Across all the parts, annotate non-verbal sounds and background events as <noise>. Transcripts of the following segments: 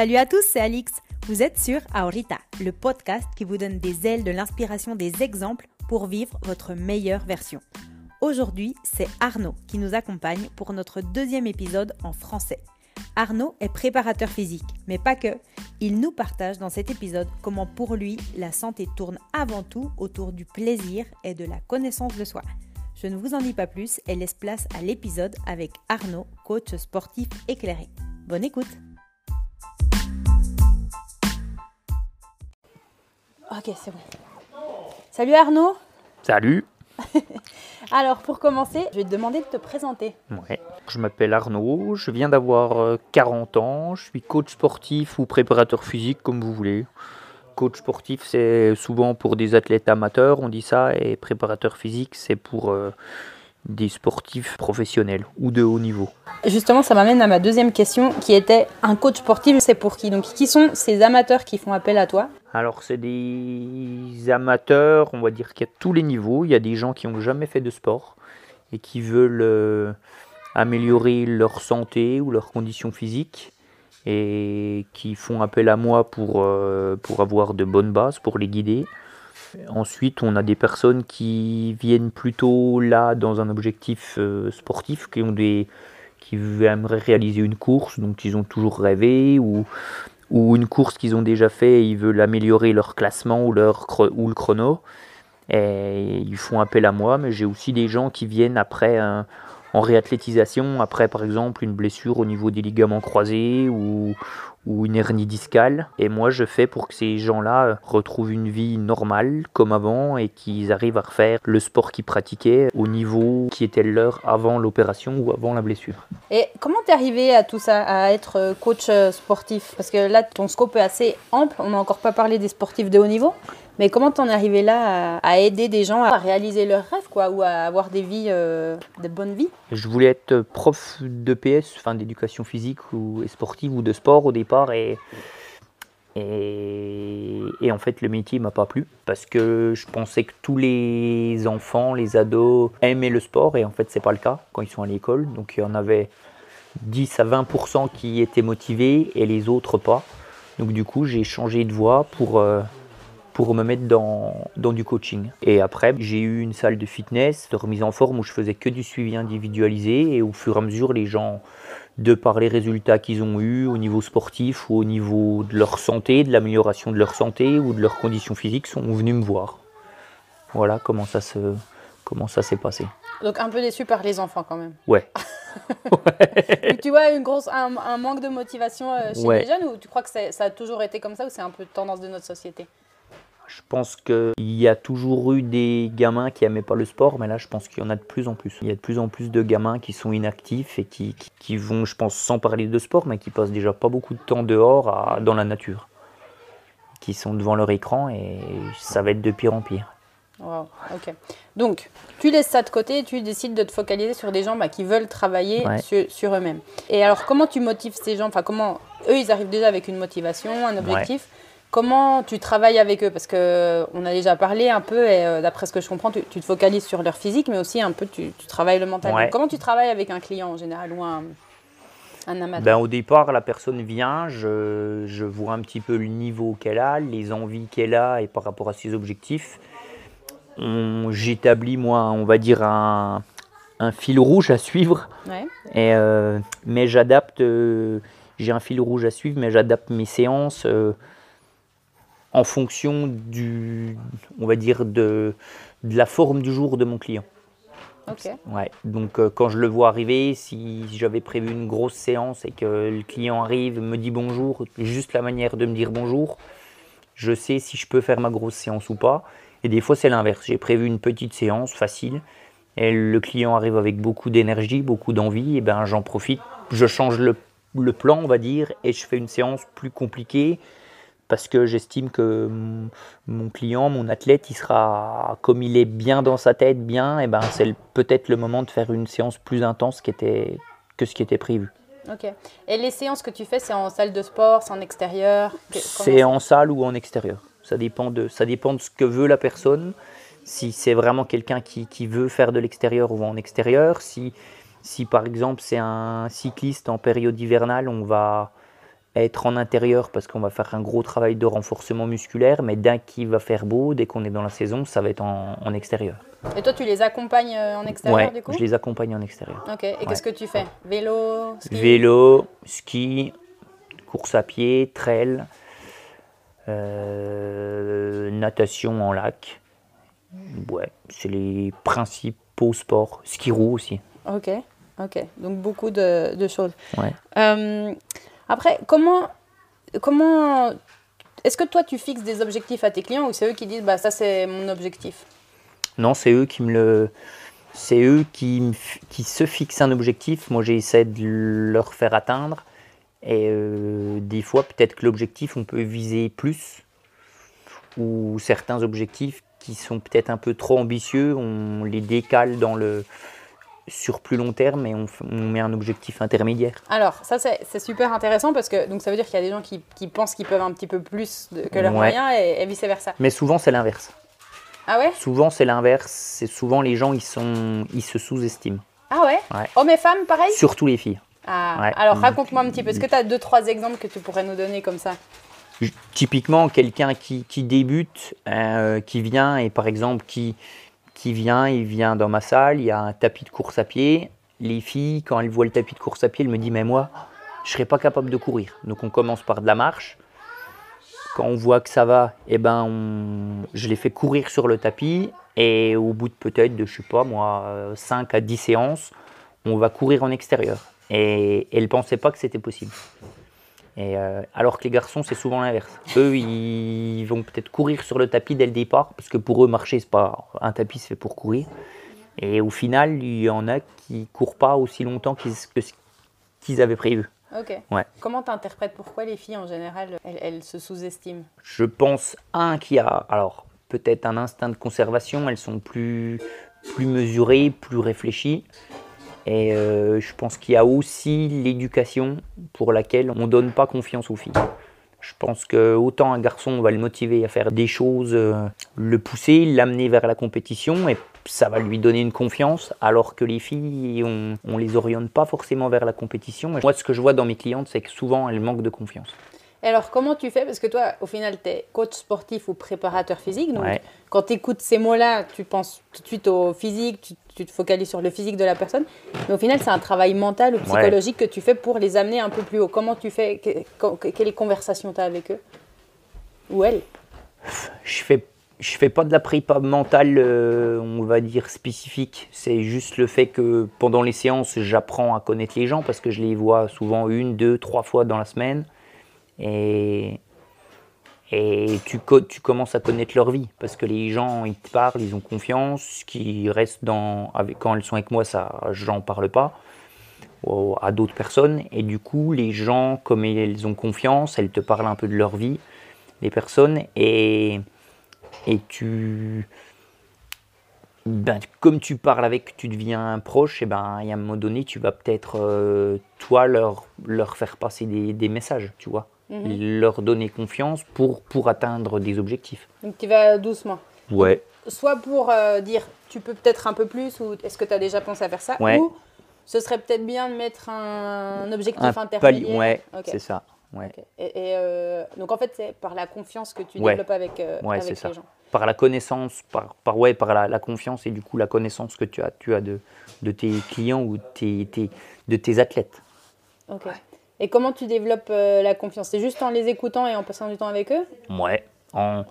Salut à tous, c'est Alix. Vous êtes sur Aorita, le podcast qui vous donne des ailes de l'inspiration des exemples pour vivre votre meilleure version. Aujourd'hui, c'est Arnaud qui nous accompagne pour notre deuxième épisode en français. Arnaud est préparateur physique, mais pas que. Il nous partage dans cet épisode comment pour lui la santé tourne avant tout autour du plaisir et de la connaissance de soi. Je ne vous en dis pas plus et laisse place à l'épisode avec Arnaud, coach sportif éclairé. Bonne écoute Ok, c'est bon. Salut Arnaud Salut <laughs> Alors pour commencer, je vais te demander de te présenter. Ouais. Je m'appelle Arnaud, je viens d'avoir euh, 40 ans, je suis coach sportif ou préparateur physique comme vous voulez. Coach sportif c'est souvent pour des athlètes amateurs, on dit ça, et préparateur physique c'est pour euh, des sportifs professionnels ou de haut niveau. Justement, ça m'amène à ma deuxième question qui était un coach sportif, c'est pour qui? Donc qui sont ces amateurs qui font appel à toi? Alors c'est des amateurs, on va dire qu'il y a tous les niveaux, il y a des gens qui n'ont jamais fait de sport et qui veulent euh, améliorer leur santé ou leur condition physique et qui font appel à moi pour, euh, pour avoir de bonnes bases, pour les guider. Ensuite, on a des personnes qui viennent plutôt là dans un objectif euh, sportif, qui ont des qui aimeraient réaliser une course, donc ils ont toujours rêvé, ou, ou une course qu'ils ont déjà fait, et ils veulent améliorer leur classement ou, leur, ou le chrono. Et ils font appel à moi, mais j'ai aussi des gens qui viennent après un- en réathlétisation, après par exemple une blessure au niveau des ligaments croisés ou, ou une hernie discale. Et moi, je fais pour que ces gens-là euh, retrouvent une vie normale comme avant et qu'ils arrivent à refaire le sport qu'ils pratiquaient au niveau qui était le leur avant l'opération ou avant la blessure. Et comment t'es arrivé à tout ça, à être euh, coach euh, sportif? Parce que là, ton scope est assez ample, on n'a encore pas parlé des sportifs de haut niveau, mais comment t'en es arrivé là à, aider des gens à réaliser leurs rêves, quoi, ou à avoir des vies, euh, bonnes vies? Je voulais être prof de PS, enfin d'éducation physique ou sportive ou de sport au départ et, et, et en fait le métier m'a pas plu parce que je pensais que tous les enfants, les ados aimaient le sport et en fait c'est pas le cas quand ils sont à l'école. Donc il y en avait 10 à 20% qui étaient motivés et les autres pas. Donc du coup j'ai changé de voie pour, euh, pour me mettre dans, dans du coaching. Et après, j'ai eu une salle de fitness, de remise en forme où je faisais que du suivi individualisé et au fur et à mesure, les gens, de par les résultats qu'ils ont eus au niveau sportif ou au niveau de leur santé, de l'amélioration de leur santé ou de leurs conditions physiques, sont venus me voir. Voilà comment ça se comment ça s'est passé. Donc un peu déçu par les enfants quand même. Ouais. <laughs> Tu vois une grosse, un, un manque de motivation euh, chez Ouais. les jeunes, ou tu crois que ça a toujours été comme ça, ou c'est un peu tendance de notre société? Je pense qu'il y a toujours eu des gamins qui n'aimaient pas le sport, mais là, je pense qu'il y en a de plus en plus. Il y a de plus en plus de gamins qui sont inactifs et qui, qui, qui vont, je pense, sans parler de sport, mais qui passent déjà pas beaucoup de temps dehors à- dans la nature. Qui sont devant leur écran et ça va être de pire en pire. Wow, ok. Donc, tu laisses ça de côté et tu décides de te focaliser sur des gens bah, qui veulent travailler Ouais. sur, sur eux-mêmes. Et alors, comment tu motives ces gens? Enfin, comment eux, ils arrivent déjà avec une motivation, un objectif? Comment tu travailles avec eux? Parce que on a déjà parlé un peu, et euh, d'après ce que je comprends, tu, tu te focalises sur leur physique, mais aussi un peu tu, tu travailles le mental. Ouais. Donc, comment tu travailles avec un client en général ou un, un amateur? Ben, au départ, la personne vient, je, je vois un petit peu le niveau qu'elle a, les envies qu'elle a et par rapport à ses objectifs. J'établis, moi, on va dire, un, un fil rouge à suivre. Ouais. Et, euh, mais j'adapte, euh, j'ai un fil rouge à suivre, mais j'adapte mes séances euh, en fonction du, on va dire, de, de la forme du jour de mon client. Ok. Ouais. Donc euh, quand je le vois arriver, si j'avais prévu une grosse séance et que le client arrive, me dit bonjour, juste la manière de me dire bonjour, je sais si je peux faire ma grosse séance ou pas. Et des fois c'est l'inverse. J'ai prévu une petite séance facile et le client arrive avec beaucoup d'énergie, beaucoup d'envie, et ben j'en profite, je change le, le plan on va dire et je fais une séance plus compliquée parce que j'estime que mon- client, mon athlète, il sera comme il est bien dans sa tête, bien, et ben c'est peut-être le moment de faire une séance plus intense qui était, que ce qui était prévu. Ok. Et les séances que tu fais, c'est en salle de sport, c'est en extérieur? C'est en salle ou en extérieur. Ça dépend de, ça dépend de ce que veut la personne. Si c'est vraiment quelqu'un qui, qui veut faire de l'extérieur, va en extérieur. Si, si par exemple c'est un cycliste en période hivernale, on va être en intérieur parce qu'on va faire un gros travail de renforcement musculaire, mais dès qu'il va faire beau, dès qu'on est dans la saison, ça va être en, en extérieur. Et toi, tu les accompagnes euh, en extérieur Ouais, du coup? je les accompagne en extérieur. Ok, et qu'est-ce que tu fais? Vélo ski? Vélo, ski, course à pied, trail, euh, natation en lac. Ouais, c'est les principaux sports. Ski roue aussi. Ok, ok. Donc beaucoup de, de choses. Ouais. Euh, après, comment, comment est-ce que toi tu fixes des objectifs à tes clients ou c'est eux qui disent bah ça c'est mon objectif? Non, c'est eux qui me le. C'est qui se fixent un objectif. Moi, j'essaie de leur faire atteindre. Et euh, des fois, peut-être que l'objectif, on peut viser plus. Ou certains objectifs qui sont peut-être un peu trop ambitieux, on les décale dans le, sur plus long terme et on, met un objectif intermédiaire. Alors ça c'est super intéressant parce que donc ça veut dire qu'il y a des gens qui, qui pensent qu'ils peuvent un petit peu plus de- que leurs Ouais. moyens et, et vice versa. Mais souvent, c'est l'inverse. Ah ouais? Souvent, c'est l'inverse. C'est souvent les gens, ils, sont, ils se sous-estiment. Ah ouais, Ouais. Hommes et femmes pareil? Surtout les filles. Ah, Ouais. Alors raconte-moi un petit peu. Est-ce que tu as deux trois exemples que tu pourrais nous donner comme ça? Typiquement, quelqu'un qui, qui débute, euh, qui vient et par exemple qui, qui vient, il vient dans ma salle, il y a un tapis de course à pied. Les filles, quand elles voient le tapis de course à pied, elles me disent Mais moi, je serais pas capable de courir. Donc on commence par de la marche. Quand on voit que ça va, eh ben on- je les fais courir sur le tapis. Et au bout de peut-être de, je sais pas moi, euh, 5 à 10 séances, on va courir en extérieur. Et elles ne pensaient pas que c'était possible. Et euh, alors que les garçons, c'est souvent l'inverse. Eux, ils vont peut-être courir sur le tapis dès le départ, parce que pour eux, marcher, c'est pas un tapis, c'est fait pour courir. Et au final, il y en a qui courent pas aussi longtemps qu'ils que ce qu'ils avaient prévu. Ok. Ouais. Comment tu interprètes pourquoi les filles en général elles, elles se sous-estiment? Je pense, un, qui a alors peut-être un instinct de conservation, elles sont plus, plus mesurées, plus réfléchies. Et euh, je pense qu'il y a aussi l'éducation pour laquelle on ne donne pas confiance aux filles. Je pense que autant un garçon, on va le motiver à faire des choses, euh, le pousser, l'amener vers la compétition, et ça va lui donner une confiance, alors que les filles, on ne les oriente pas forcément vers la compétition. Et moi, ce que je vois dans mes clientes, c'est que souvent, elles manquent de confiance. Et alors comment tu fais? Parce que toi, au final, tu es coach sportif ou préparateur physique. Donc Ouais. quand tu écoutes ces mots-là, tu penses tout de suite au physique, tu, tu te focalises sur le physique de la personne. Mais au final, c'est un travail mental ou psychologique que tu fais pour les amener un peu plus haut. Comment tu fais? Que- que- Quelles conversations tu as avec eux? Ou elles? Je fais je fais pas de la prépa mentale euh, on va dire spécifique c'est juste le fait que pendant les séances j'apprends à connaître les gens parce que je les vois souvent une deux trois fois dans la semaine et et tu, co- tu commences à connaître leur vie parce que les gens ils te parlent ils ont confiance. Ce qui reste dans quand elles sont avec moi ça j'en parle pas à d'autres personnes. Et du coup les gens comme elles ont confiance elles te parlent un peu de leur vie les personnes. Et et tu ben, comme tu parles avec tu deviens proche et ben a un moment donné tu vas peut-être euh, toi leur leur faire passer des, des messages tu vois Mhm. leur donner confiance pour pour atteindre des objectifs Donc tu vas doucement. ouais Soit pour euh, dire tu peux peut-être un peu plus ou est-ce que tu as déjà pensé à faire ça Ouais. Ou ce serait peut-être bien de mettre un objectif un intermédiaire. ouais Ok. c'est ça ouais Ok. Et, et, euh, donc en fait, c'est par la confiance que tu Ouais. développes avec, euh, Ouais, avec c'est les ça. gens. par la connaissance, par, par, ouais, par la, la confiance et du coup la connaissance que tu as, tu as de, de tes clients ou tes, tes- de tes athlètes. Ok. Et comment tu développes euh, la confiance? C'est juste en les écoutant et en passant du temps avec eux? Ouais, en,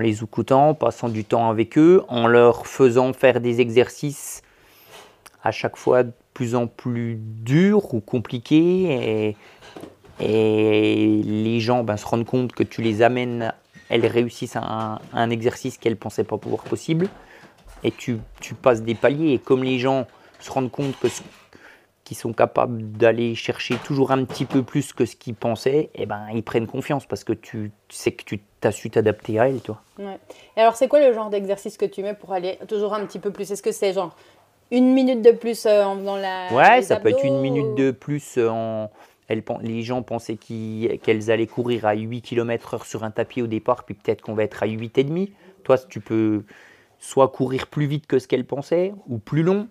les écoutant, en passant du temps avec eux, en leur faisant faire des exercices à chaque fois de plus en plus durs ou compliqués et, les gens ben, se rendent compte que tu les amènes, elles réussissent un, exercice qu'elles pensaient pas pouvoir possible et tu, tu passes des paliers. Et comme les gens se rendent compte que qu'ils sont capables d'aller chercher toujours un petit peu plus que ce qu'ils pensaient, et ben ils prennent confiance parce que tu sais que tu as su t'adapter à elles, toi. Ouais. Et alors, c'est quoi le genre d'exercice que tu mets pour aller toujours un petit peu plus? Est-ce que c'est genre une minute de plus euh, en faisant la. Ouais, ça peut être une minute ou- de plus en. elles pen- les gens pensaient qu'elles allaient courir à 8 km/h sur un tapis au départ, puis peut-être qu'on va être à 8,5. Toi, tu peux soit courir plus vite que ce qu'elles pensaient, ou plus long,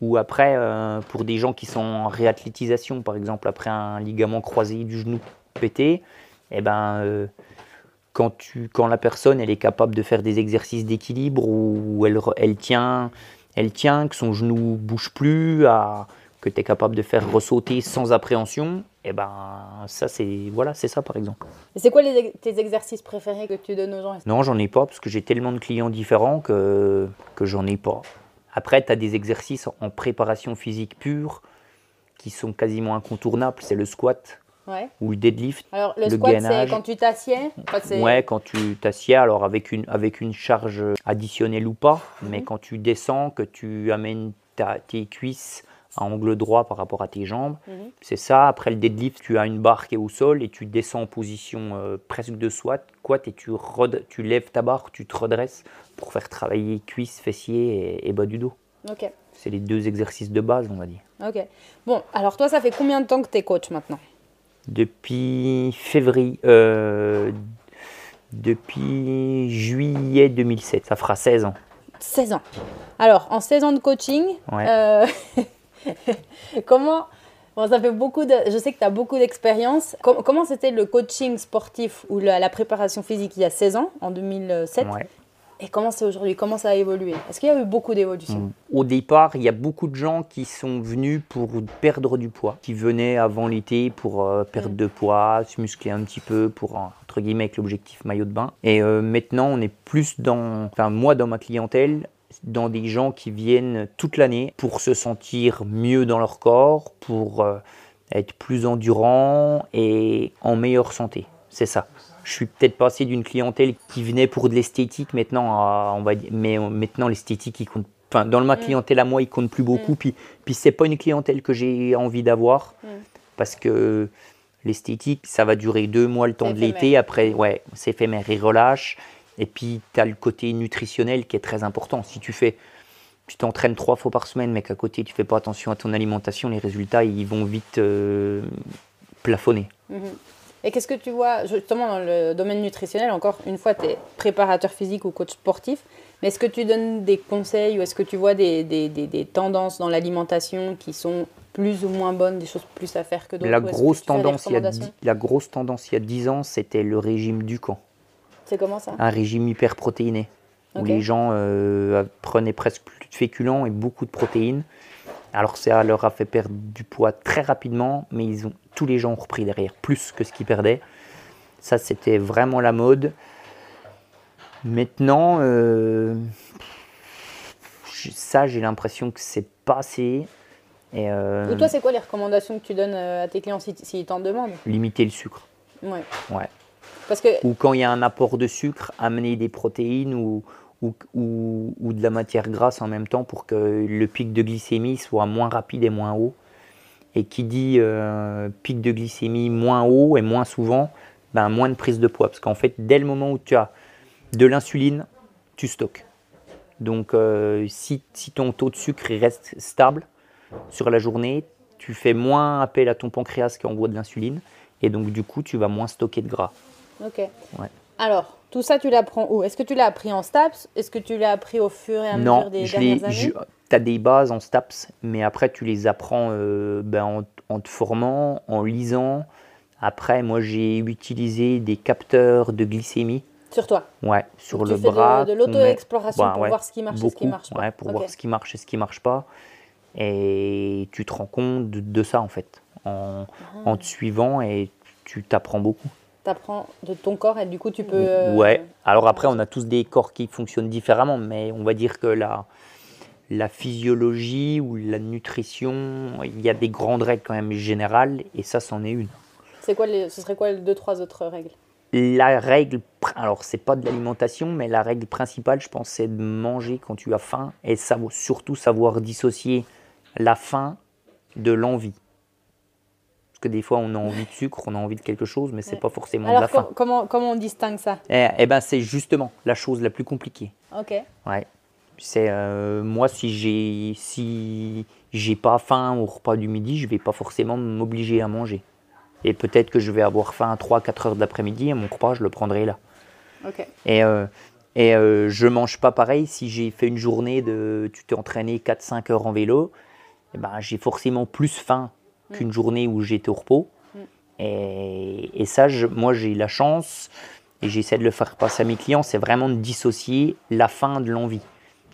Ou après, euh, pour des gens qui sont en réathlétisation, par exemple, après un ligament croisé du genou, pété, eh ben, euh, quand, tu, quand la personne elle est capable de faire des exercices d'équilibre où elle, elle, tient, elle tient, que son genou bouge plus, à, que tu es capable de faire ressauter sans appréhension, eh ben, ça c'est voilà, c'est ça par exemple. Et c'est quoi les tes exercices préférés que tu donnes aux gens? Non, j'en ai pas parce que j'ai tellement de clients différents que, que j'en ai pas. Après, tu as des exercices en préparation physique pure qui sont quasiment incontournables. C'est le squat Ouais. ou le deadlift. Alors, le, Le squat, c'est gainage. quand tu t'assieds Enfin, Ouais, quand tu t'assieds, alors avec une, avec une charge additionnelle ou pas, mais Mhm. quand tu descends, que tu amènes ta- tes cuisses à angle droit par rapport à tes jambes, Mhm. c'est ça. Après le deadlift, tu as une barre qui est au sol et tu descends en position euh, presque de squat, squat et tu, tu lèves ta barre, tu te redresses pour faire travailler cuisses, fessiers et, et bas du dos. Ok. C'est les deux exercices de base, on va dire. Ok. Bon, alors toi, ça fait combien de temps que tu es coach maintenant? Depuis février, euh, depuis juillet 2007, ça fera 16 ans. 16 ans. Alors, en 16 ans de coaching, Ouais. euh, <laughs> <laughs> comment. Bon, ça fait beaucoup de. Je sais que tu as beaucoup d'expérience. Com- comment c'était le coaching sportif ou la, la préparation physique il y a 16 ans, en 2007 Ouais. Et comment c'est aujourd'hui? Comment ça a évolué? Est-ce qu'il y a eu beaucoup d'évolution Mm. Au départ, il y a beaucoup de gens qui sont venus pour perdre du poids, qui venaient avant l'été pour euh, perdre Mm. de poids, se muscler un petit peu, pour entre guillemets avec l'objectif maillot de bain. Et euh, maintenant, on est plus dans, enfin moi dans ma clientèle, dans des gens qui viennent toute l'année pour se sentir mieux dans leur corps, pour euh, être plus endurant et en meilleure santé. C'est ça. Je suis peut-être passé d'une clientèle qui venait pour de l'esthétique maintenant, à, on va dire, mais maintenant l'esthétique, il compte. Enfin, dans ma Mm. clientèle à moi, il compte plus beaucoup. Puis, puis c'est pas une clientèle que j'ai envie d'avoir Mm. parce que l'esthétique, ça va durer deux mois le temps de l'été. Après, ouais, c'est éphémère, il relâche. Et puis, tu as le côté nutritionnel qui est très important. Si tu fais, tu t'entraînes trois fois par semaine, mais qu'à côté, tu fais pas attention à ton alimentation, les résultats, ils vont vite euh, plafonner. Mhm. Et qu'est-ce que tu vois, justement, dans le domaine nutritionnel? Encore une fois, tu es préparateur physique ou coach sportif, mais est-ce que tu donnes des conseils ou est-ce que tu vois des, des, des- des tendances dans l'alimentation qui sont plus ou moins bonnes, des choses plus à faire que d'autres? La grosse, tendance, il y a la grosse tendance il y a 10 ans, c'était le régime du camp. C'est comment ça Un régime hyperprotéiné. Où Ok. les gens euh, prenaient presque plus de féculents et beaucoup de protéines. Alors ça leur a fait perdre du poids très rapidement, mais ils ont, tous les gens ont repris derrière, plus que ce qu'ils perdaient. Ça, c'était vraiment la mode. Maintenant, euh, ça, j'ai l'impression que c'est passé. Et, euh, Ou toi, c'est quoi les recommandations que tu donnes à tes clients s'ils si, t'en demandent? Limiter le sucre. Ouais. Ouais. Ou quand il y a un apport de sucre, amener des protéines ou, ou, ou- de la matière grasse en même temps pour que le pic de glycémie soit moins rapide et moins haut. Et qui dit euh, pic de glycémie moins haut et moins souvent, ben moins de prise de poids. Parce qu'en fait, dès le moment où tu as de l'insuline, tu stockes. Donc euh, si, si ton taux de sucre reste stable sur la journée, tu fais moins appel à ton pancréas qui envoie de l'insuline. Et donc du coup, tu vas moins stocker de gras. Ok. Ouais. Alors, tout ça, tu l'apprends où? Est-ce que tu l'as appris en STAPS? Est-ce que tu l'as appris au fur et à Non, mesure des je dernières années? je- t'as des bases en STAPS, mais après tu les apprends euh, ben, en, en te formant, en lisant. Après, moi j'ai utilisé des capteurs de glycémie, Sur toi? Ouais, sur Donc, le tu fais bras. de, de l'auto-exploration Bah, pour ouais, voir ce qui marche et ce qui marche pas. ouais, pour voir ce qui marche et ce qui marche pas. Et tu te rends compte de, de ça en fait, en, Ah. en te suivant et tu t'apprends beaucoup. T'apprends de ton corps et du coup tu peux. euh, Ouais. Alors après, on a tous des corps qui fonctionnent différemment, mais on va dire que la, la physiologie ou la nutrition, il y a des grandes règles quand même générales, et ça, c'en est une. C'est quoi les, ce serait quoi les deux trois autres règles? La règle, alors c'est pas de l'alimentation, mais la règle principale, je pense, c'est de manger quand tu as faim et savo- surtout savoir dissocier la faim de l'envie. Que des fois, on a envie de sucre, on a envie de quelque chose, mais c'est Ouais. pas forcément de la Alors faim. com- comment comment on distingue ça? Eh, eh ben, c'est justement la chose la plus compliquée. Ok. Ouais. C'est euh, moi si j'ai si j'ai pas faim au repas du midi, je vais pas forcément m'obliger à manger. Et peut-être que je vais avoir faim à 3-4 heures de l'après-midi et mon repas je le prendrai là. Ok. Et euh, et euh, je mange pas pareil si j'ai fait une journée de tu t'es entraîné 4-5 heures en vélo, eh ben j'ai forcément plus faim qu'une journée où j'étais au repos. Mm. Et, et ça, je- moi, j'ai la chance, et j'essaie de le faire passer à mes clients, c'est vraiment de dissocier la faim de l'envie.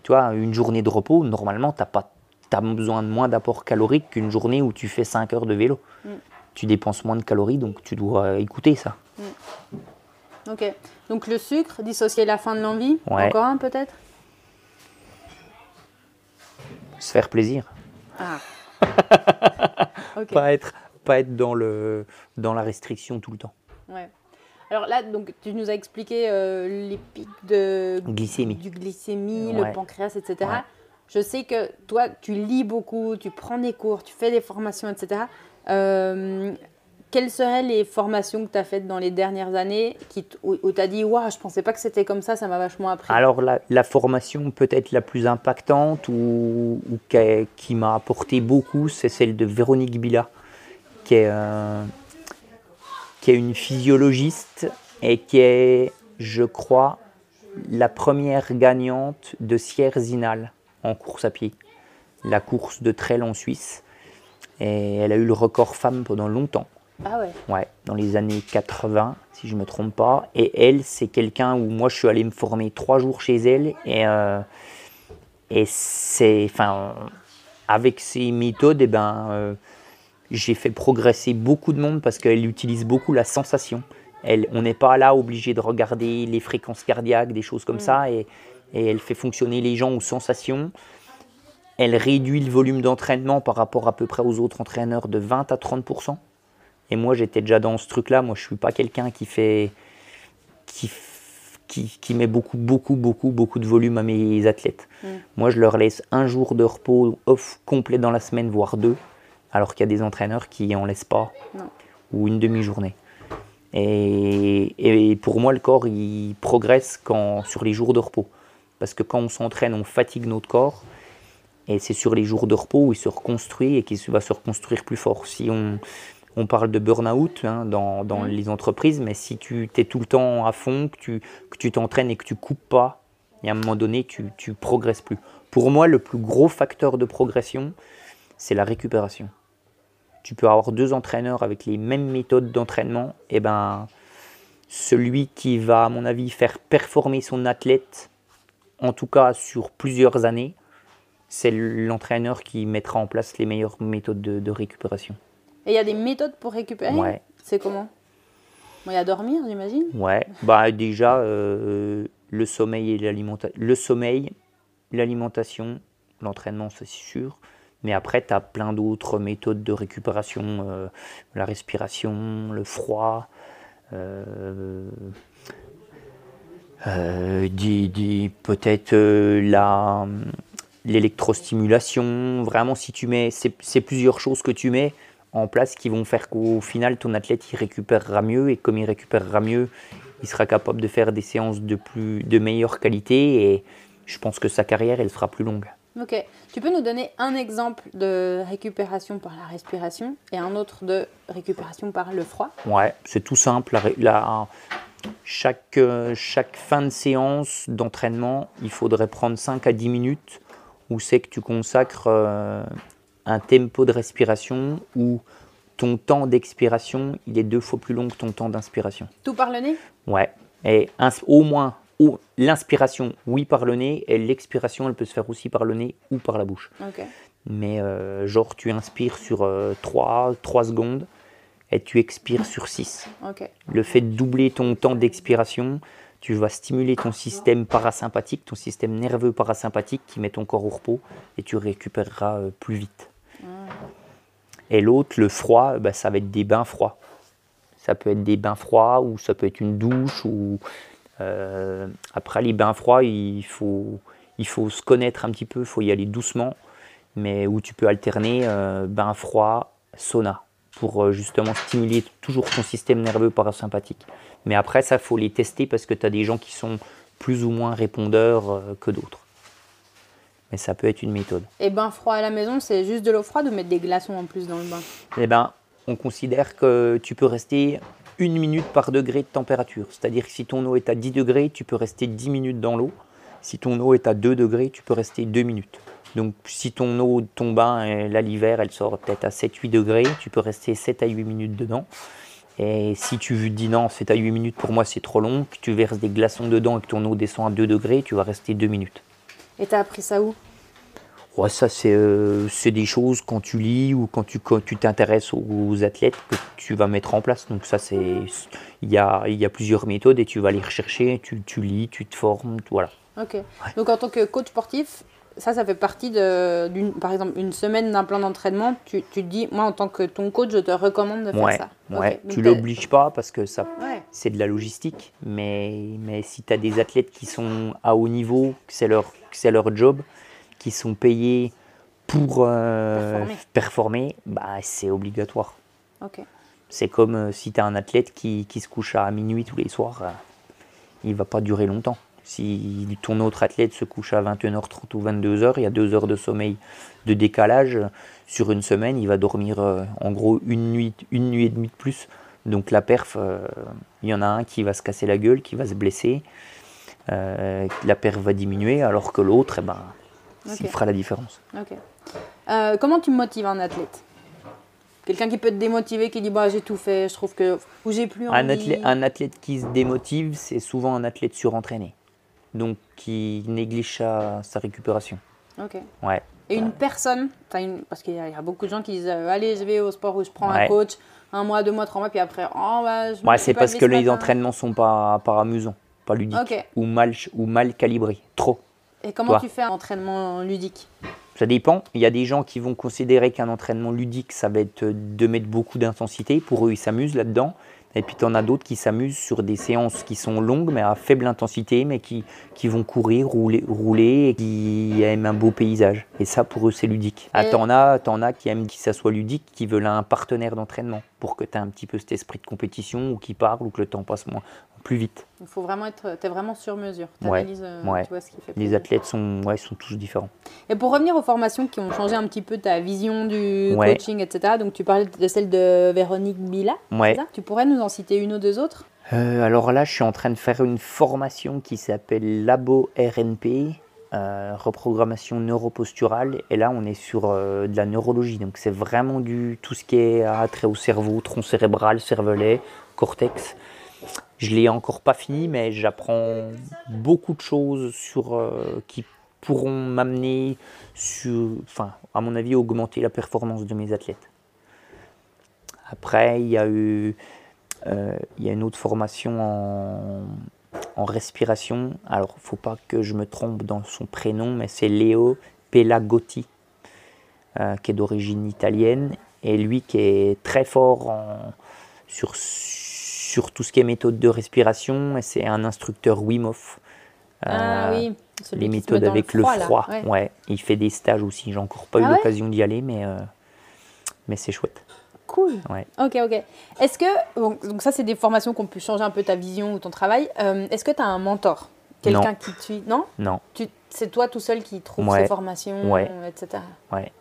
Tu vois, une journée de repos, normalement, tu as, besoin de moins d'apport calorique qu'une journée où tu fais 5 heures de vélo. Mm. Tu dépenses moins de calories, donc tu dois écouter ça. Ok. Donc le sucre, dissocier la faim de l'envie. Ouais. Encore un peut-être? Se faire plaisir. Ah. <laughs> Pas être, pas être dans, le, dans la restriction tout le temps. Ouais. Alors là, donc, tu nous as expliqué euh, les pics de Glycémie. du glycémie, Ouais. le pancréas, etc. Ouais. Je sais que toi, tu lis beaucoup, tu prends des cours, tu fais des formations, etc. Euh, quelles seraient les formations que tu as faites dans les dernières années où, tu as dit Waouh, je pensais pas que c'était comme ça, ça m'a vachement appris Alors la, formation peut-être la plus impactante ou, qui, m'a apporté beaucoup, c'est celle de Véronique Bila, qui est, euh, qui est une physiologiste et qui est, je crois, la première gagnante de Sierre-Zinal en course à pied, la course de trail en Suisse. Et elle a eu le record femme pendant longtemps. Ah ouais. Ouais, dans les années 80, si je ne me trompe pas. Et elle, c'est quelqu'un où moi, je suis allé me former trois jours chez elle. Et, euh, et c'est, enfin, avec ces méthodes, eh ben, euh, j'ai fait progresser beaucoup de monde parce qu'elle utilise beaucoup la sensation. Elle, on n'est pas là obligé de regarder les fréquences cardiaques, des choses comme ça. Et, et elle fait fonctionner les gens aux sensations. Elle réduit le volume d'entraînement par rapport à peu près aux autres entraîneurs de 20 à 30 et moi, j'étais déjà dans ce truc-là. Moi, je suis pas quelqu'un qui fait, qui, qui, qui met beaucoup, beaucoup, beaucoup, beaucoup de volume à mes athlètes. Mm. Moi, je leur laisse un jour de repos off complet dans la semaine, voire deux, alors qu'il y a des entraîneurs qui en laissent pas, Non. ou une demi-journée. Et, et pour moi, le corps, il progresse quand, sur les jours de repos. Parce que quand on s'entraîne, on fatigue notre corps. Et c'est sur les jours de repos où il se reconstruit et qu'il va se reconstruire plus fort. Si on, on parle de burn-out hein, dans, dans Mhm. les entreprises, mais si tu es tout le temps à fond, que tu que tu t'entraînes et que tu coupes pas, et à un moment donné, tu ne progresses plus. Pour moi, le plus gros facteur de progression, c'est la récupération. Tu peux avoir deux entraîneurs avec les mêmes méthodes d'entraînement, et ben celui qui va, à mon avis, faire performer son athlète, en tout cas sur plusieurs années, c'est l'entraîneur qui mettra en place les meilleures méthodes de, de récupération. Et il y a des méthodes pour récupérer Ouais. C'est comment Bon, Il y a dormir, j'imagine Ouais, bah déjà euh, le sommeil et l'alimentation. Le sommeil, l'alimentation, l'entraînement, c'est sûr. Mais après, tu as plein d'autres méthodes de récupération, euh, la respiration, le froid, euh, euh, peut-être euh, la l'électrostimulation. Vraiment, si tu mets, c'est plusieurs choses que tu mets en place qui vont faire qu'au final, ton athlète, il récupérera mieux. Et comme il récupérera mieux, il sera capable de faire des séances de, plus, de meilleure qualité. Et je pense que sa carrière, elle sera plus longue. Ok. Tu peux nous donner un exemple de récupération par la respiration et un autre de récupération par le froid? Ouais, c'est tout simple. La chaque, euh, chaque fin de séance d'entraînement, il faudrait prendre 5 à 10 minutes où c'est que tu consacres euh, un tempo de respiration où ton temps d'expiration, il est deux fois plus long que ton temps d'inspiration. Tout par le nez? Ouais, et au moins l'inspiration, oui, par le nez, et l'expiration, elle peut se faire aussi par le nez ou par la bouche. Ok. Mais euh, genre, tu inspires sur 3, 3 secondes et tu expires sur 6. Ok. Le fait de doubler ton temps d'expiration, tu vas stimuler ton système parasympathique, ton système nerveux parasympathique qui met ton corps au repos et tu récupéreras euh, plus vite. Et l'autre, le froid, bah, ça va être des bains froids. Ça peut être des bains froids ou ça peut être une douche. Ou, euh, après, les bains froids, il faut, il faut se connaître un petit peu, il faut y aller doucement, mais où tu peux alterner euh, bain froid, sauna pour euh, justement stimuler toujours ton système nerveux parasympathique. Mais après, ça, faut les tester parce que tu as des gens qui sont plus ou moins répondeurs euh, que d'autres. Mais ça peut être une méthode. Et bain froid à la maison, c'est juste de l'eau froide ou mettre des glaçons en plus dans le bain? Eh ben, on considère que tu peux rester une minute par degré de température. C'est-à-dire que si ton eau est à 10 degrés, tu peux rester 10 minutes dans l'eau. Si ton eau est à 2 degrés, tu peux rester 2 minutes. Donc si ton eau, ton bain, là l'hiver, elle sort peut-être à 7-8 degrés, tu peux rester 7 à 8 minutes dedans. Et si tu dis non, c'est à 8 minutes, pour moi c'est trop long, que tu verses des glaçons dedans et que ton eau descend à 2 degrés, tu vas rester 2 minutes. Et t'as appris ça où? Ouais, ça c'est euh, c'est des choses quand tu lis ou quand tu quand tu t'intéresses aux athlètes que tu vas mettre en place. Donc ça c'est il y a, il y a plusieurs méthodes et tu vas les rechercher, tu, tu lis, tu te formes, voilà. Ok. Donc en tant que coach sportif, ça, ça fait partie de, d'une, par exemple, une semaine d'un plan d'entraînement. Tu, tu te dis, moi, en tant que ton coach, je te recommande de faire Ouais, ça. ouais. Ok. Tu l'obliges pas parce que ça Ouais. c'est de la logistique, mais, mais si tu as des athlètes qui sont à haut niveau, que c'est leur, c'est leur job, qui sont payés pour euh, Performer. performer, bah, c'est obligatoire. Ok. C'est comme euh, si tu as un athlète qui, qui se couche à minuit tous les soirs, euh, il va pas durer longtemps. Si ton autre athlète se couche à 21h30 ou 22h, il y a deux heures de sommeil de décalage. Sur une semaine, il va dormir euh, en gros une nuit, une nuit et demie de plus. Donc la perf, euh, il y en a un qui va se casser la gueule, qui va se blesser. Euh, la perf va diminuer, alors que l'autre, eh ben, il fera la différence. Comment tu motives un athlète? Quelqu'un qui peut te démotiver, qui dit bah j'ai tout fait, je trouve que ou j'ai plus envie. Un athlète, un athlète qui se démotive, c'est souvent un athlète surentraîné. Donc qui néglige sa, sa récupération. Ok. Ouais. Et une personne, t'as une... parce qu'il y, a il y a beaucoup de gens qui disent euh, allez je vais au sport où je prends un coach un mois, deux mois, trois mois, puis après oh bah je Ouais, c'est parce que les entraînements sont pas, pas amusants, pas ludiques, ou, mal, ou mal calibrés, trop. Et comment Toi. tu fais un entraînement ludique? Ça dépend. Il y a des gens qui vont considérer qu'un entraînement ludique, ça va être de mettre beaucoup d'intensité. Pour eux, ils s'amusent là-dedans. Et puis, tu en as d'autres qui s'amusent sur des séances qui sont longues, mais à faible intensité, mais qui, qui vont courir, rouler, rouler, et qui aiment un beau paysage. Et ça, pour eux, c'est ludique. Ah, t'en as, t'en as qui aiment que ça soit ludique, qui veulent un partenaire d'entraînement pour que tu aies un petit peu cet esprit de compétition, ou qui parle, ou que le temps passe moins, plus vite. Il faut vraiment être, t'es vraiment sur mesure. Ouais, euh, ouais. tu vois ce qui fait Les athlètes sont, ouais, sont tous différents. Et pour revenir aux formations qui ont changé un petit peu ta vision du Ouais. coaching, etc. Donc tu parlais de celle de Véronique Bila. Ça? Tu pourrais nous en citer une ou deux autres? Euh, alors là, je suis en train de faire une formation qui s'appelle Labo RNP, euh, reprogrammation neuroposturale. Et là, on est sur euh, de la neurologie. Donc, c'est vraiment du tout ce qui est attrait au cerveau, tronc cérébral, cervelet, cortex. Je l'ai encore pas fini, mais j'apprends beaucoup de choses sur euh, qui pourront m'amener enfin, à mon avis, augmenter la performance de mes athlètes. Après, il y a eu il y a une autre formation en, en respiration. Alors, il ne faut pas que je me trompe dans son prénom, mais c'est Leo Pelagotti, euh, qui est d'origine italienne. Et lui qui est très fort en- sur, sur tout ce qui est méthode de respiration. Et c'est un instructeur Wim Hof. Ah Euh, oui, celui les méthodes avec le froid. Ouais. ouais. Il fait des stages aussi. J'ai encore pas Ah eu ouais l'occasion d'y aller, mais, euh, mais c'est chouette. Cool. Ouais. Ok, ok. Est-ce que, donc ça c'est des formations qui ont pu changer un peu ta vision ou ton travail. Euh, Est-ce que tu as un mentor? Quelqu'un qui te suit Non Non, C'est toi tout seul qui trouve Ouais. ces formations, Ouais. etc. ouais.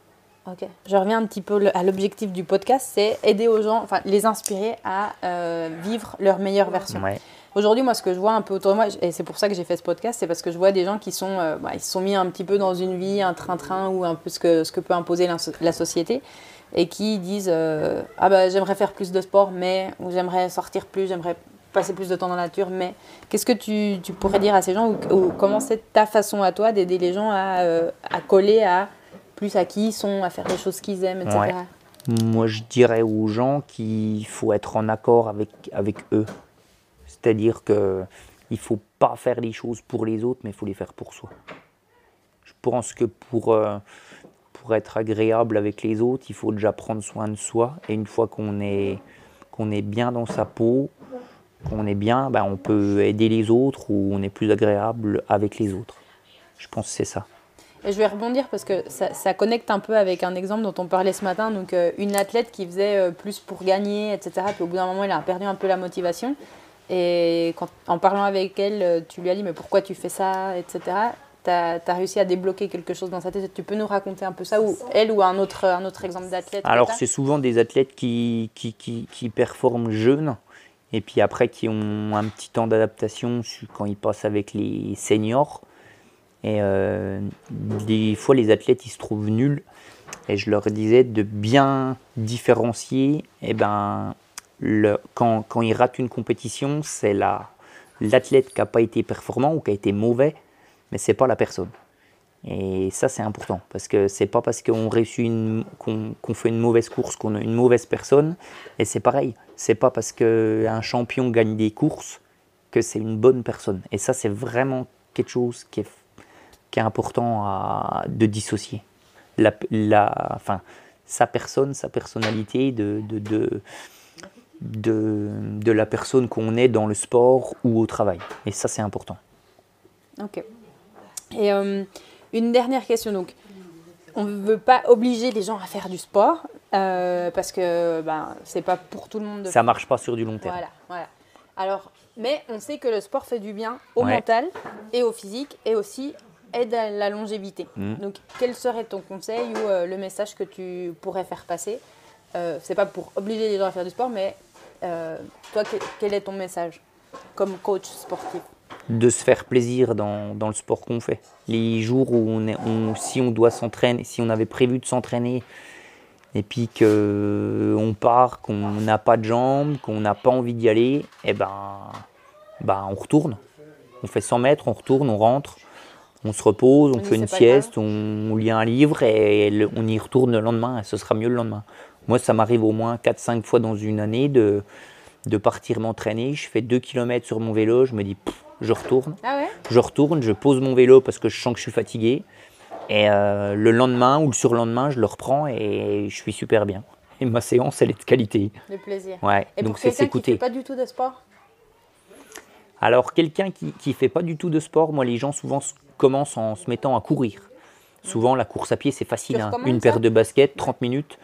Ok. Je reviens un petit peu à l'objectif du podcast, c'est aider aux gens, enfin les inspirer à euh, vivre leur meilleure version. ouais. Aujourd'hui, moi, ce que je vois un peu autour de moi, et c'est pour ça que j'ai fait ce podcast, c'est parce que je vois des gens qui sont, euh, bah, ils se sont mis un petit peu dans une vie, un train-train ou un peu ce que, ce que peut imposer la, la société, et qui disent euh, ah bah j'aimerais faire plus de sport, mais ou j'aimerais sortir plus, j'aimerais passer plus de temps dans la nature, mais qu'est-ce que tu, tu pourrais dire à ces gens ou, comment c'est ta façon à toi d'aider les gens à, euh, à coller à plus à qui ils sont, à faire les choses qu'ils aiment, etc. Moi, je dirais aux gens qu'il faut être en accord avec, avec eux. C'est-à-dire que il faut pas faire les choses pour les autres, mais il faut les faire pour soi. Je pense que pour, euh, pour être agréable avec les autres, il faut déjà prendre soin de soi. Et une fois qu'on est, qu'on est bien dans sa peau, qu'on est bien, ben, on peut aider les autres ou on est plus agréable avec les autres. Je pense que c'est ça. Et je vais rebondir parce que ça, connecte un peu avec un exemple dont on parlait ce matin. Donc, euh, une athlète qui faisait euh, plus pour gagner, etc. Puis au bout d'un moment, elle a perdu un peu la motivation. Et quand, en parlant avec elle, euh, tu lui as dit Mais pourquoi tu fais ça, etc. Tu as, réussi à débloquer quelque chose dans sa tête. Tu peux nous raconter un peu ça ou Elle ou un autre, un autre exemple d'athlète Alors, c'est souvent des athlètes qui, qui, qui, qui performent jeunes et puis après qui ont un petit temps d'adaptation quand ils passent avec les seniors. Et euh, des fois, les athlètes, ils se trouvent nuls. Et je leur disais de bien différencier eh ben, le, quand, quand il rate une compétition, c'est la, l'athlète qui n'a pas été performant ou qui a été mauvais, mais c'est pas la personne. Et ça, c'est important parce que c'est pas parce qu'on réussit qu'on, fait une mauvaise course qu'on a une mauvaise personne. Et c'est pareil, c'est pas parce qu'un champion gagne des courses que c'est une bonne personne. Et ça, c'est vraiment quelque chose qui est, qui est important à, de dissocier. La, la, sa personne, sa personnalité de, de, de, de, de la personne qu'on est dans le sport ou au travail. Et ça, c'est important. Ok. Et euh, une dernière question. Donc, on ne veut pas obliger les gens à faire du sport euh, parce que ben, c'est pas pour tout le monde. De Ça marche pas sur du long terme. Voilà, voilà. Alors, mais on sait que le sport fait du bien au Ouais. mental et au physique et aussi aide à la longévité. Mhm. Donc, quel serait ton conseil ou euh, le message que tu pourrais faire passer euh, C'est pas pour obliger les gens à faire du sport, mais toi, que- quel est ton message comme coach sportif? De se faire plaisir dans, dans le sport qu'on fait. Les jours où on est, on- si on doit s'entraîner, si on avait prévu de s'entraîner, et puis qu'on part, qu'on n'a pas de jambes, qu'on n'a pas envie d'y aller, eh ben, ben on retourne. On fait 100 mètres, on retourne, on rentre, on se repose, on fait une sieste, on, on lit un livre et le- on y retourne le lendemain et ce sera mieux le lendemain. Moi, ça m'arrive au moins 4-5 fois dans une année de, de partir m'entraîner. Je fais 2 km sur mon vélo, je me dis, Pff, je retourne. Ah ouais? Je retourne, je pose mon vélo parce que je sens que je suis fatigué. Et euh, le lendemain ou le surlendemain, je le reprends et je suis super bien. Et ma séance, elle est de qualité. Le plaisir. Ouais, Et donc c'est quelqu'un qui ne s'écouter. fait pas du tout de sport? Alors, quelqu'un qui ne fait pas du tout de sport, moi, les gens souvent commencent en se mettant à courir. Souvent, la course à pied, c'est facile. Hein. Une paire de baskets, 30 minutes.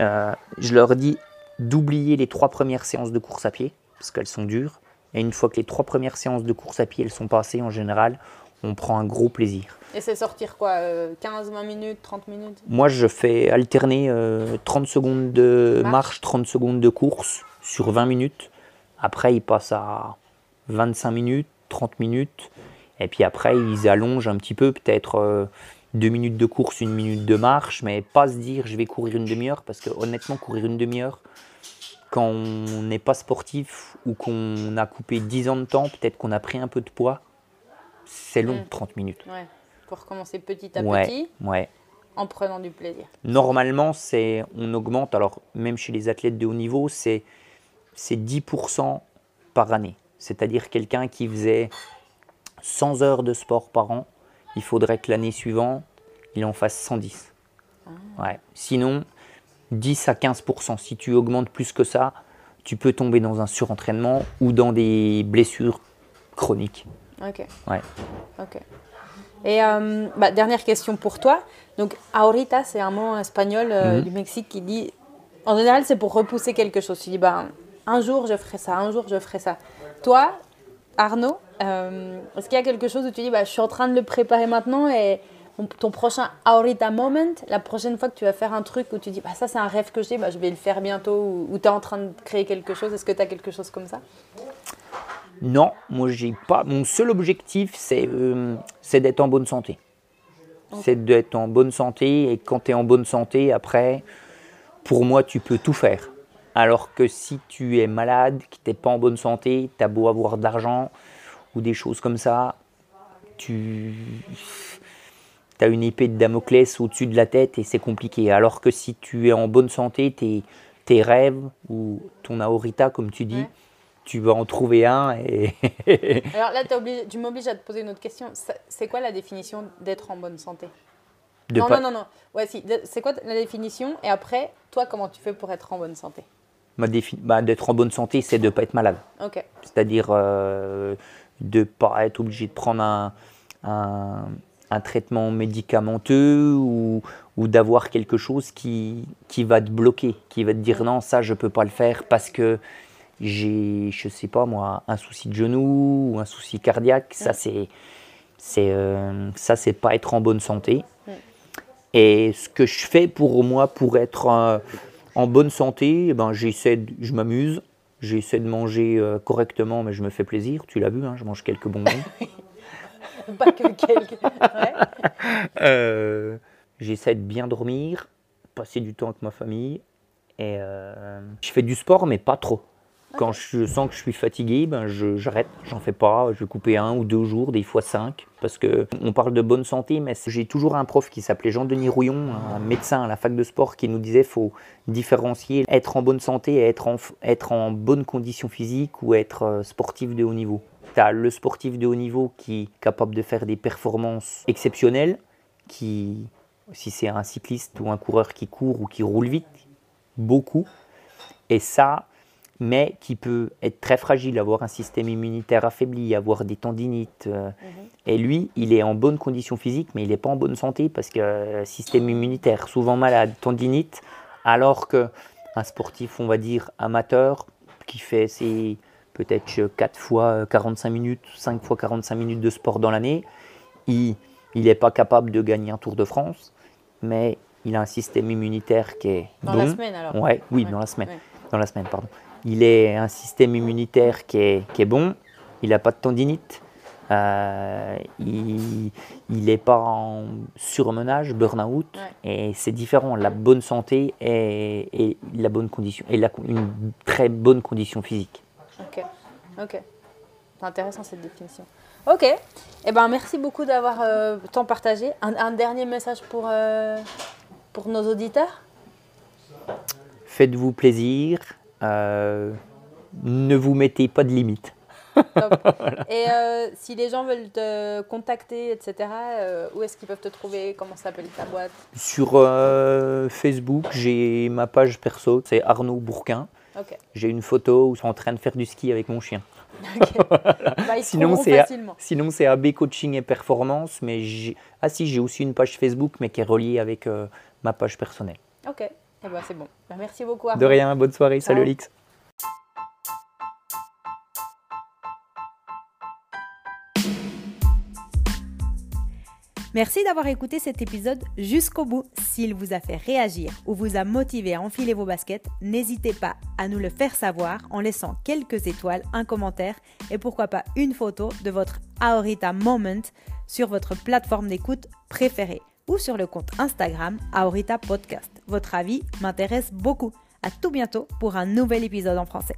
Euh, je leur dis d'oublier les trois premières séances de course à pied, parce qu'elles sont dures. Et une fois que les trois premières séances de course à pied, elles sont passées, en général, on prend un gros plaisir. Et c'est sortir quoi euh, 15, 20 minutes, 30 minutes? Moi, je fais alterner euh, 30 secondes de Marche. marche, 30 secondes de course sur 20 minutes. Après, ils passent à 25 minutes, 30 minutes. Et puis après, ils allongent un petit peu, peut-être 2 minutes de course, une minute de marche, mais pas se dire je vais courir une demi-heure, parce que honnêtement, courir une demi-heure, quand on n'est pas sportif ou qu'on a coupé 10 ans de temps, peut-être qu'on a pris un peu de poids, c'est long, Mm. 30 minutes. Ouais. Pour commencer petit à Ouais, petit ouais. en prenant du plaisir. Normalement, c'est on augmente, alors même chez les athlètes de haut niveau, c'est c'est 10% par année. C'est-à-dire quelqu'un qui faisait 100 heures de sport par an, il faudrait que l'année suivante, il en fasse 110. Ouais. Sinon, 10 à 15%. Si tu augmentes plus que ça, tu peux tomber dans un surentraînement ou dans des blessures chroniques. Ok. Ouais. Ok. Et euh, bah, dernière question pour toi. Donc, ahorita, c'est un mot espagnol euh, Mhm. du Mexique qui dit. En général, c'est pour repousser quelque chose. Tu dis, bah, un jour, je ferai ça, un jour, je ferai ça. Toi, Arnaud, euh, est-ce qu'il y a quelque chose où tu dis, bah, je suis en train de le préparer maintenant et ton- prochain ahorita moment, la prochaine fois que tu vas faire un truc où tu dis, bah, ça, c'est un rêve que j'ai, bah, je vais le faire bientôt, ou, ou tu es en train de créer quelque chose, est-ce que tu as quelque chose comme ça? Non, moi j'ai pas. Mon seul objectif, c'est euh, d'être en bonne santé. C'est d'être en bonne santé et quand tu es en bonne santé, après, pour moi, tu peux tout faire. Alors que si tu es malade, que tu n'es pas en bonne santé, tu as beau avoir de l'argent ou des choses comme ça, tu as une épée de Damoclès au-dessus de la tête et c'est compliqué. Alors que si tu es en bonne santé, tes, tes rêves ou ton aorita, comme tu dis, Ouais. tu vas en trouver un et <laughs> Alors là, obligé- tu m'obliges à te poser une autre question. C'est quoi la définition d'être en bonne santé? De Non, pas- non, non, non. Ouais, si. C'est quoi la définition? Et après, toi, comment tu fais pour être en bonne santé? Ma défi- bah, d'être en bonne santé, c'est de ne pas être malade. C'est-à-dire euh, de ne pas être obligé de prendre un, un- un traitement médicamenteux ou, ou d'avoir quelque chose qui, qui va te bloquer, qui va te dire non, ça je ne peux pas le faire parce que j'ai, je sais pas moi, un souci de genou ou un souci cardiaque. Ça, c'est, c'est, euh, ça, c'est pas être en bonne santé. Et ce que je fais pour moi, pour être euh, en bonne santé, eh ben, j'essaie, je m'amuse, j'essaie de manger euh, correctement, mais je me fais plaisir. Tu l'as vu, hein, je mange quelques bonbons. <laughs> <laughs> Pas que quelques. Ouais. Euh, j'essaie de bien dormir, passer du temps avec ma famille. Et euh, je fais du sport, mais pas trop. Quand je sens que je suis fatigué, ben je- j'arrête, j'en fais pas. Je vais couper un ou deux jours, des fois cinq. Parce que on parle de bonne santé, mais j'ai toujours un prof qui s'appelait Jean-Denis Rouillon, un médecin à la fac de sport, qui nous disait faut différencier être en bonne santé et être en, être en bonne condition physique ou être euh, sportif de haut niveau. Tu as le sportif de haut niveau qui est capable de faire des performances exceptionnelles, qui, si c'est un cycliste ou un coureur qui court ou qui roule vite, beaucoup. Et ça, mais qui peut être très fragile, avoir un système immunitaire affaibli, avoir des tendinites. euh, Et lui, il est en bonne condition physique, mais il n'est pas en bonne santé parce que euh, système immunitaire, souvent malade, tendinite, alors que un sportif, on va dire, amateur, qui fait ses peut-être 4 fois euh, 45 minutes, 5 fois 45 minutes de sport dans l'année, il n'est pas capable de gagner un Tour de France, mais il a un système immunitaire qui est Dans bon. la semaine alors Ouais, oui, Ouais, dans la semaine. ouais. Dans la semaine, pardon. Il est un système immunitaire qui est, qui est bon. Il n'a pas de tendinite. Euh, il n'est pas en surmenage, burn-out. Ouais. Et c'est différent. La bonne santé et, et la bonne condition. Et la, une très bonne condition physique. Ok, ok. C'est intéressant cette définition. Ok, eh ben, merci beaucoup d'avoir euh, tant partagé. Un, un dernier message pour, euh, pour nos auditeurs? Faites-vous plaisir. euh, ne vous mettez pas de limites. <laughs> Et si les gens veulent te contacter, etc., où est-ce qu'ils peuvent te trouver? Comment s'appelle ta boîte? Sur Facebook, j'ai ma page perso, c'est Arnaud Bourquin. J'ai une photo où je suis en train de faire du ski avec mon chien. <laughs> <laughs> Bah, Sinon, c'est facilement. sinon c'est AB Coaching et Performance, mais j'ai ah si j'ai aussi une page Facebook, mais qui est reliée avec euh, ma page personnelle. Ok, eh ben, c'est bon. Bah, merci beaucoup. Arnaud. De rien, bonne soirée, salut Ciao. Merci d'avoir écouté cet épisode jusqu'au bout. S'il vous a fait réagir ou vous a motivé à enfiler vos baskets, n'hésitez pas à nous le faire savoir en laissant quelques étoiles, un commentaire et pourquoi pas une photo de votre Aorita Moment sur votre plateforme d'écoute préférée ou sur le compte Instagram Aorita Podcast. Votre avis m'intéresse beaucoup. À tout bientôt pour un nouvel épisode en français.